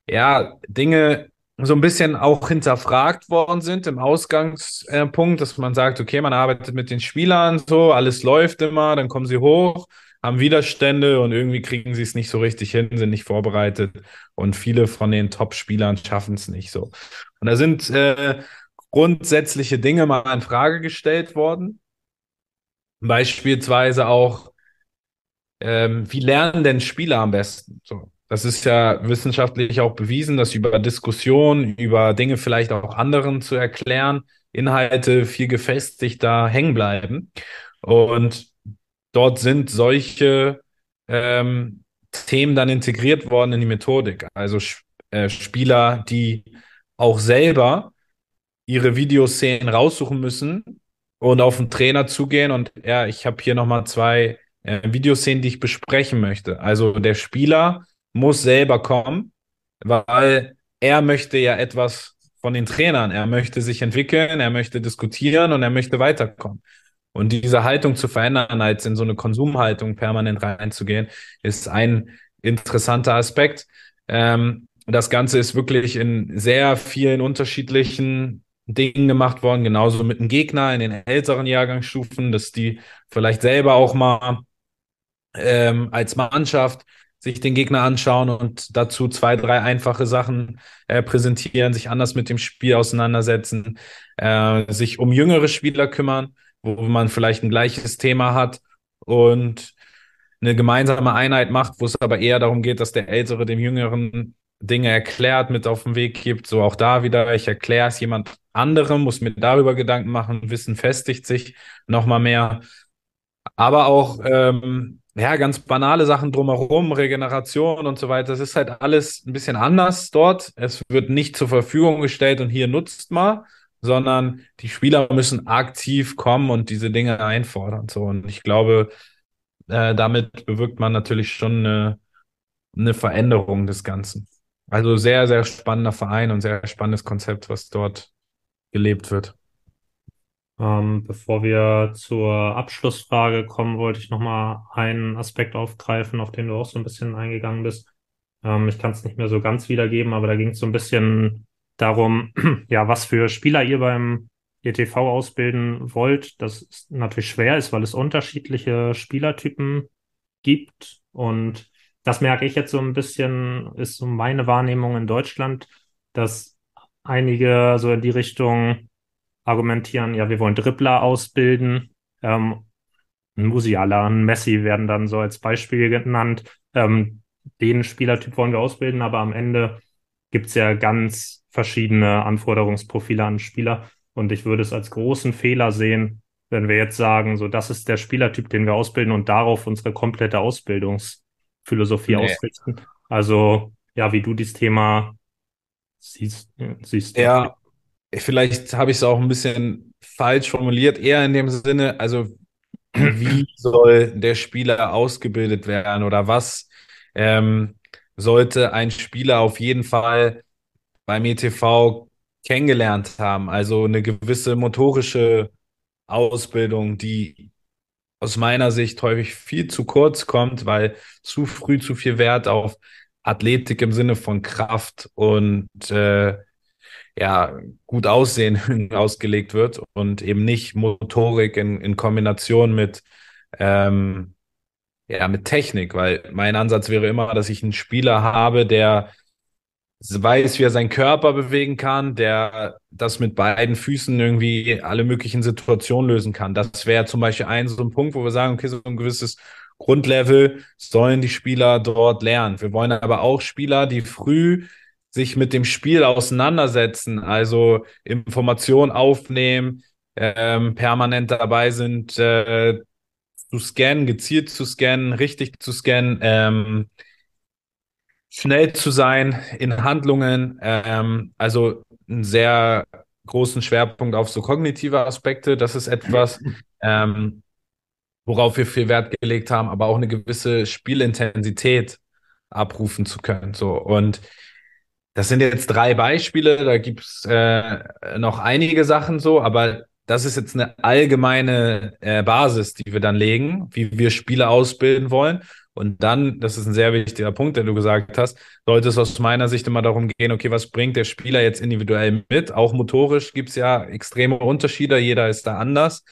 ja Dinge so ein bisschen auch hinterfragt worden sind im Ausgangspunkt, dass man sagt, okay, man arbeitet mit den Spielern so, alles läuft immer, dann kommen sie hoch, haben Widerstände und irgendwie kriegen sie es nicht so richtig hin, sind nicht vorbereitet und viele von den Top-Spielern schaffen es nicht so. Und da sind äh, grundsätzliche Dinge mal in Frage gestellt worden. Beispielsweise auch, ähm, wie lernen denn Spieler am besten? So. Das ist ja wissenschaftlich auch bewiesen, dass über Diskussionen, über Dinge vielleicht auch anderen zu erklären, Inhalte viel gefestigter hängen bleiben. Und dort sind solche ähm, Themen dann integriert worden in die Methodik. Also äh, Spieler, die auch selber ihre Videoszenen raussuchen müssen und auf den Trainer zugehen und ja, ich habe hier nochmal zwei äh, Videoszenen, die ich besprechen möchte. Also der Spieler muss selber kommen, weil er möchte ja etwas von den Trainern. Er möchte sich entwickeln, er möchte diskutieren und er möchte weiterkommen. Und diese Haltung zu verändern, als in so eine Konsumhaltung permanent reinzugehen, ist ein interessanter Aspekt. Ähm, das Ganze ist wirklich in sehr vielen unterschiedlichen Dingen gemacht worden, genauso mit dem Gegner in den älteren Jahrgangsstufen, dass die vielleicht selber auch mal ähm, als Mannschaft sich den Gegner anschauen und dazu zwei, drei einfache Sachen äh, präsentieren, sich anders mit dem Spiel auseinandersetzen, äh, sich um jüngere Spieler kümmern, wo man vielleicht ein gleiches Thema hat und eine gemeinsame Einheit macht, wo es aber eher darum geht, dass der Ältere dem Jüngeren Dinge erklärt, mit auf den Weg gibt. So auch da wieder, ich erkläre es jemand anderem, muss mir darüber Gedanken machen, Wissen festigt sich nochmal mehr. Aber auch ähm, ja, ganz banale Sachen drumherum, Regeneration und so weiter. Das ist halt alles ein bisschen anders dort. Es wird nicht zur Verfügung gestellt und hier nutzt mal, sondern die Spieler müssen aktiv kommen und diese Dinge einfordern. So, und ich glaube, äh, damit bewirkt man natürlich schon eine, eine Veränderung des Ganzen. Also sehr, sehr spannender Verein und sehr spannendes Konzept, was dort gelebt wird. Ähm, bevor wir zur Abschlussfrage kommen, wollte ich nochmal einen Aspekt aufgreifen, auf den du auch so ein bisschen eingegangen bist. Ähm, ich kann es nicht mehr so ganz wiedergeben, aber da ging es so ein bisschen darum, [CLEARS THROAT] ja, was für Spieler ihr beim ETV ausbilden wollt. Das natürlich schwer ist, weil es unterschiedliche Spielertypen gibt. Und das merke ich jetzt so ein bisschen, ist so meine Wahrnehmung in Deutschland, dass einige so in die Richtung argumentieren, ja, wir wollen Dribbler ausbilden. Ähm, ein Musiala, ein Messi werden dann so als Beispiel genannt. Ähm, den Spielertyp wollen wir ausbilden, aber am Ende gibt es ja ganz verschiedene Anforderungsprofile an Spieler. Und ich würde es als großen Fehler sehen, wenn wir jetzt sagen, so das ist der Spielertyp, den wir ausbilden und darauf unsere komplette Ausbildungsphilosophie nee. ausrichten. Also ja, wie du dieses Thema siehst. siehst ja, vielleicht habe ich es auch ein bisschen falsch formuliert, eher in dem Sinne, also wie soll der Spieler ausgebildet werden oder was ähm, sollte ein Spieler auf jeden Fall beim ETV kennengelernt haben? Also eine gewisse motorische Ausbildung, die aus meiner Sicht häufig viel zu kurz kommt, weil zu früh zu viel Wert auf Athletik im Sinne von Kraft und äh, ja, gut aussehen [LAUGHS] ausgelegt wird und eben nicht Motorik in, in Kombination mit, ähm, ja, mit Technik, weil mein Ansatz wäre immer, dass ich einen Spieler habe, der weiß, wie er seinen Körper bewegen kann, der das mit beiden Füßen irgendwie alle möglichen Situationen lösen kann. Das wäre zum Beispiel ein so ein Punkt, wo wir sagen, okay, so ein gewisses Grundlevel sollen die Spieler dort lernen. Wir wollen aber auch Spieler, die früh sich mit dem Spiel auseinandersetzen, also Informationen aufnehmen, ähm, permanent dabei sind, äh, zu scannen, gezielt zu scannen, richtig zu scannen, ähm, schnell zu sein in Handlungen, ähm, also einen sehr großen Schwerpunkt auf so kognitive Aspekte. Das ist etwas, ähm, worauf wir viel Wert gelegt haben, aber auch eine gewisse Spielintensität abrufen zu können. So und das sind jetzt drei Beispiele, da gibt's äh, noch einige Sachen so, aber das ist jetzt eine allgemeine äh, Basis, die wir dann legen, wie wir Spieler ausbilden wollen. Und dann, das ist ein sehr wichtiger Punkt, den du gesagt hast, sollte es aus meiner Sicht immer darum gehen, okay, was bringt der Spieler jetzt individuell mit? Auch motorisch gibt's ja extreme Unterschiede, jeder ist da anders.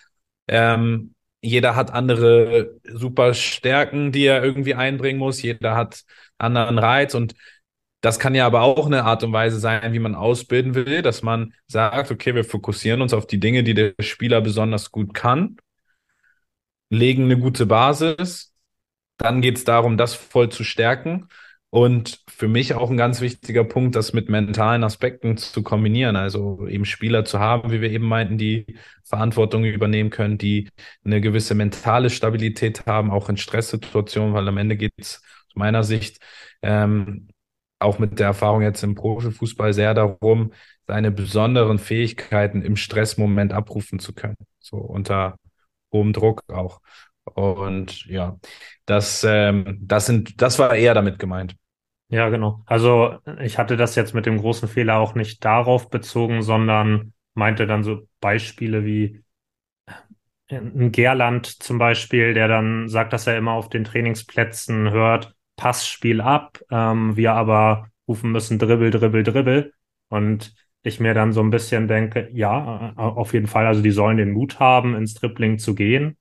Ähm, jeder hat andere super Stärken, die er irgendwie einbringen muss, jeder hat anderen Reiz und das kann ja aber auch eine Art und Weise sein, wie man ausbilden will, dass man sagt, okay, wir fokussieren uns auf die Dinge, die der Spieler besonders gut kann, legen eine gute Basis, dann geht es darum, das voll zu stärken. Und für mich auch ein ganz wichtiger Punkt, das mit mentalen Aspekten zu kombinieren. Also eben Spieler zu haben, wie wir eben meinten, die Verantwortung übernehmen können, die eine gewisse mentale Stabilität haben, auch in Stresssituationen, weil am Ende geht es aus meiner Sicht ähm, auch mit der Erfahrung jetzt im Profifußball sehr darum, seine besonderen Fähigkeiten im Stressmoment abrufen zu können. So unter hohem Druck auch. Und ja, das, ähm, das sind, das war eher damit gemeint. Ja, genau. Also ich hatte das jetzt mit dem großen Fehler auch nicht darauf bezogen, sondern meinte dann so Beispiele wie äh, ein Gerland zum Beispiel, der dann sagt, dass er immer auf den Trainingsplätzen hört, Passspiel ab, ähm, wir aber rufen müssen Dribbel, Dribbel, Dribbel. Und ich mir dann so ein bisschen denke, ja, äh, auf jeden Fall, also die sollen den Mut haben, ins Dribbling zu gehen.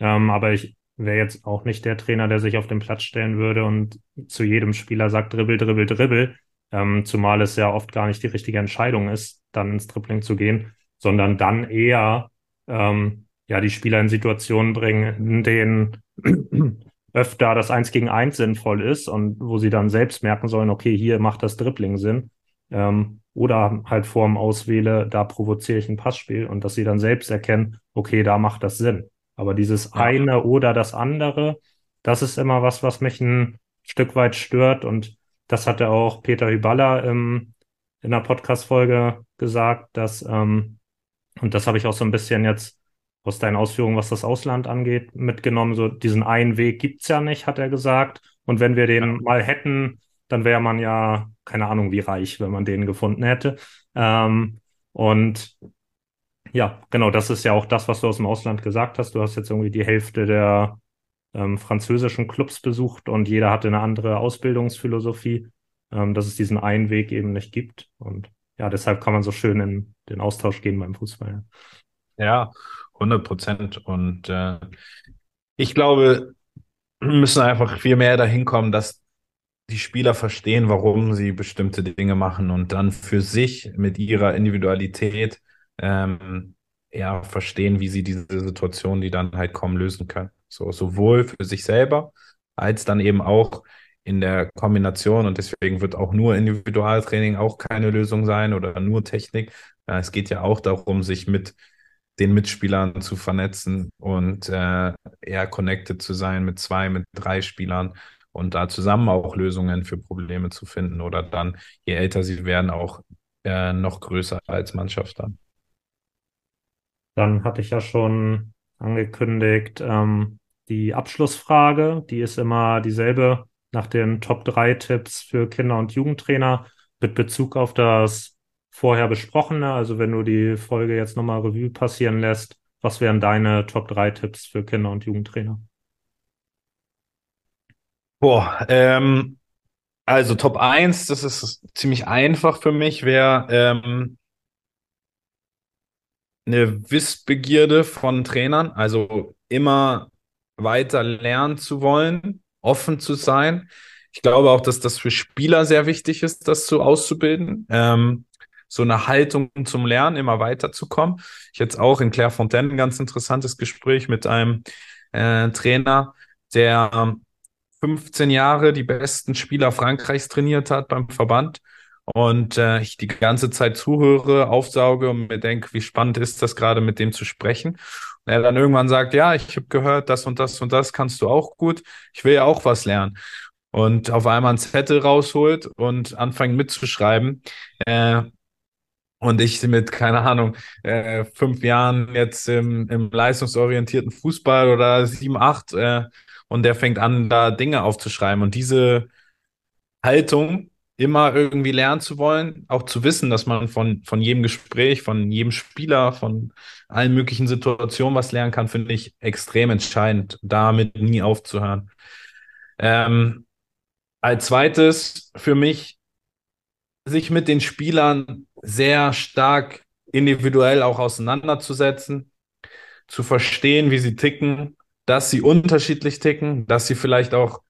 Ähm, aber ich wäre jetzt auch nicht der Trainer, der sich auf den Platz stellen würde und zu jedem Spieler sagt, Dribbel, Dribbel, Dribbel. Ähm, zumal es ja oft gar nicht die richtige Entscheidung ist, dann ins Dribbling zu gehen, sondern dann eher ähm, ja die Spieler in Situationen bringen, in denen öfter das Eins gegen Eins sinnvoll ist und wo sie dann selbst merken sollen, okay, hier macht das Dribbling Sinn. Ähm, oder halt vorm Auswähle, da provoziere ich ein Passspiel und dass sie dann selbst erkennen, okay, da macht das Sinn. Aber dieses eine oder das andere, das ist immer was, was mich ein Stück weit stört. Und das hatte auch Peter Hyballa im, in der Podcast-Folge gesagt, dass, ähm, und das habe ich auch so ein bisschen jetzt aus deinen Ausführungen, was das Ausland angeht, mitgenommen. So diesen einen Weg gibt's ja nicht, hat er gesagt. Und wenn wir den ja. mal hätten, dann wäre man ja, keine Ahnung, wie reich, wenn man den gefunden hätte. Ähm, und ja, genau, das ist ja auch das, was du aus dem Ausland gesagt hast. Du hast jetzt irgendwie die Hälfte der ähm, französischen Clubs besucht und jeder hatte eine andere Ausbildungsphilosophie, ähm, dass es diesen einen Weg eben nicht gibt. Und ja, deshalb kann man so schön in den Austausch gehen beim Fußball. Ja, 100 Prozent. Und äh, ich glaube, wir müssen einfach viel mehr dahin kommen, dass die Spieler verstehen, warum sie bestimmte Dinge machen und dann für sich mit ihrer Individualität ähm, ja verstehen, wie sie diese Situationen, die dann halt kommen, lösen können. So sowohl für sich selber als dann eben auch in der Kombination und deswegen wird auch nur Individualtraining auch keine Lösung sein oder nur Technik. Es geht ja auch darum, sich mit den Mitspielern zu vernetzen und äh, eher connected zu sein mit zwei, mit drei Spielern und da zusammen auch Lösungen für Probleme zu finden oder dann, je älter sie werden, auch äh, noch größer als Mannschaft dann. Dann hatte ich ja schon angekündigt, ähm, die Abschlussfrage, die ist immer dieselbe nach den Top 3 Tipps für Kinder- und Jugendtrainer mit Bezug auf das vorher besprochene? Also wenn du die Folge jetzt nochmal Revue passieren lässt, was wären deine Top 3 Tipps für Kinder- und Jugendtrainer? Boah, ähm, also Top 1, das ist ziemlich einfach für mich, wäre ähm, eine Wissbegierde von Trainern, also immer weiter lernen zu wollen, offen zu sein. Ich glaube auch, dass das für Spieler sehr wichtig ist, das so auszubilden. Ähm, so eine Haltung zum Lernen, immer weiterzukommen. Ich jetzt auch in Clairefontaine ein ganz interessantes Gespräch mit einem äh, Trainer, der 15 Jahre die besten Spieler Frankreichs trainiert hat beim Verband und äh, ich die ganze Zeit zuhöre, aufsauge und mir denke, wie spannend ist das gerade mit dem zu sprechen. Und er dann irgendwann sagt, ja, ich habe gehört, das und das und das kannst du auch gut. Ich will ja auch was lernen. Und auf einmal ein Zettel rausholt und anfängt mitzuschreiben. Äh, und ich mit, keine Ahnung, äh, fünf Jahren jetzt im, im leistungsorientierten Fußball oder sieben, acht, äh, und der fängt an, da Dinge aufzuschreiben. Und diese Haltung, immer irgendwie lernen zu wollen, auch zu wissen, dass man von, von jedem Gespräch, von jedem Spieler, von allen möglichen Situationen was lernen kann, finde ich extrem entscheidend, damit nie aufzuhören. Ähm, als zweites für mich, sich mit den Spielern sehr stark individuell auch auseinanderzusetzen, zu verstehen, wie sie ticken, dass sie unterschiedlich ticken, dass sie vielleicht auch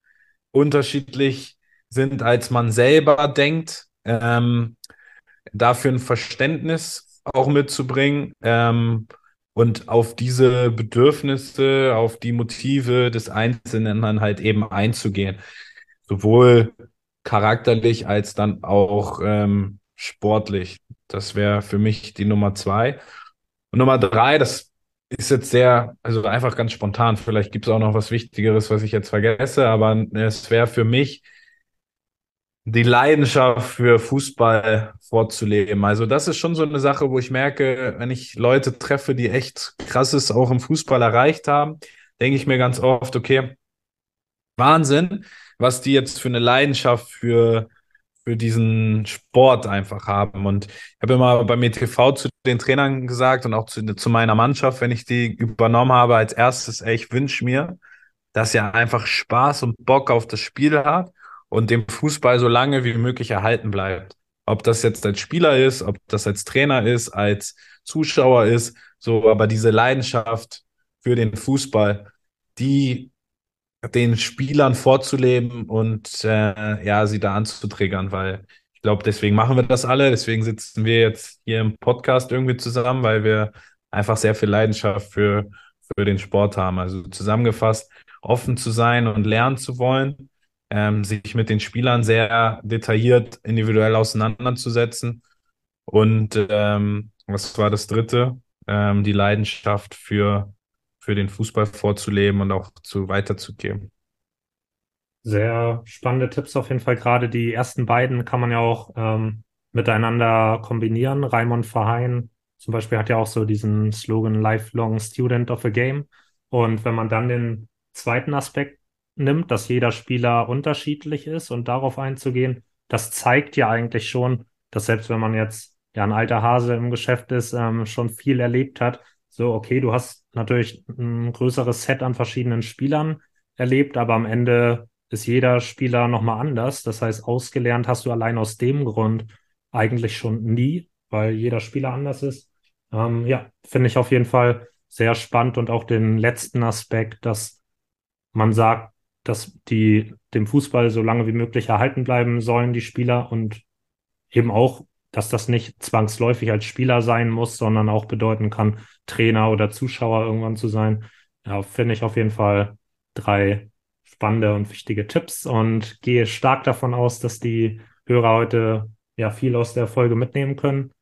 unterschiedlich sind, als man selber denkt, ähm, dafür ein Verständnis auch mitzubringen ähm, und auf diese Bedürfnisse, auf die Motive des Einzelnen dann halt eben einzugehen. Sowohl charakterlich als dann auch ähm, sportlich. Das wäre für mich die Nummer zwei. Und Nummer drei, das ist jetzt sehr, also einfach ganz spontan. Vielleicht gibt es auch noch was Wichtigeres, was ich jetzt vergesse, aber es wäre für mich die Leidenschaft für Fußball vorzuleben. Also das ist schon so eine Sache, wo ich merke, wenn ich Leute treffe, die echt krasses auch im Fußball erreicht haben, denke ich mir ganz oft, okay, Wahnsinn, was die jetzt für eine Leidenschaft für für diesen Sport einfach haben. Und ich habe immer beim ETV zu den Trainern gesagt und auch zu, zu meiner Mannschaft, wenn ich die übernommen habe, als erstes, ey, ich wünsche mir, dass er einfach Spaß und Bock auf das Spiel hat und dem Fußball so lange wie möglich erhalten bleibt. Ob das jetzt als Spieler ist, ob das als Trainer ist, als Zuschauer ist, so, aber diese Leidenschaft für den Fußball, die den Spielern vorzuleben und äh, ja, sie da anzutriggern, weil ich glaube, deswegen machen wir das alle. Deswegen sitzen wir jetzt hier im Podcast irgendwie zusammen, weil wir einfach sehr viel Leidenschaft für, für den Sport haben. Also zusammengefasst, offen zu sein und lernen zu wollen, ähm, sich mit den Spielern sehr detailliert individuell auseinanderzusetzen. Und ähm, was war das dritte? Ähm, die Leidenschaft für für den Fußball vorzuleben und auch zu weiterzugeben. Sehr spannende Tipps auf jeden Fall. Gerade die ersten beiden kann man ja auch ähm, miteinander kombinieren. Raimund Verheyen zum Beispiel hat ja auch so diesen Slogan Lifelong Student of a Game. Und wenn man dann den zweiten Aspekt nimmt, dass jeder Spieler unterschiedlich ist und darauf einzugehen, das zeigt ja eigentlich schon, dass selbst wenn man jetzt ja ein alter Hase im Geschäft ist, ähm, schon viel erlebt hat, so, okay, du hast natürlich ein größeres Set an verschiedenen Spielern erlebt, aber am Ende ist jeder Spieler nochmal anders. Das heißt, ausgelernt hast du allein aus dem Grund eigentlich schon nie, weil jeder Spieler anders ist. Ähm, ja, finde ich auf jeden Fall sehr spannend und auch den letzten Aspekt, dass man sagt, dass die dem Fußball so lange wie möglich erhalten bleiben sollen, die Spieler und eben auch dass das nicht zwangsläufig als Spieler sein muss, sondern auch bedeuten kann, Trainer oder Zuschauer irgendwann zu sein. Ja, finde ich auf jeden Fall drei spannende und wichtige Tipps und gehe stark davon aus, dass die Hörer heute ja viel aus der Folge mitnehmen können.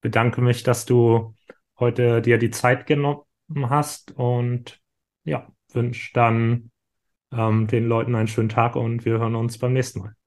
Bedanke mich, dass du heute dir die Zeit genommen hast und ja, wünsche dann ähm, den Leuten einen schönen Tag und wir hören uns beim nächsten Mal.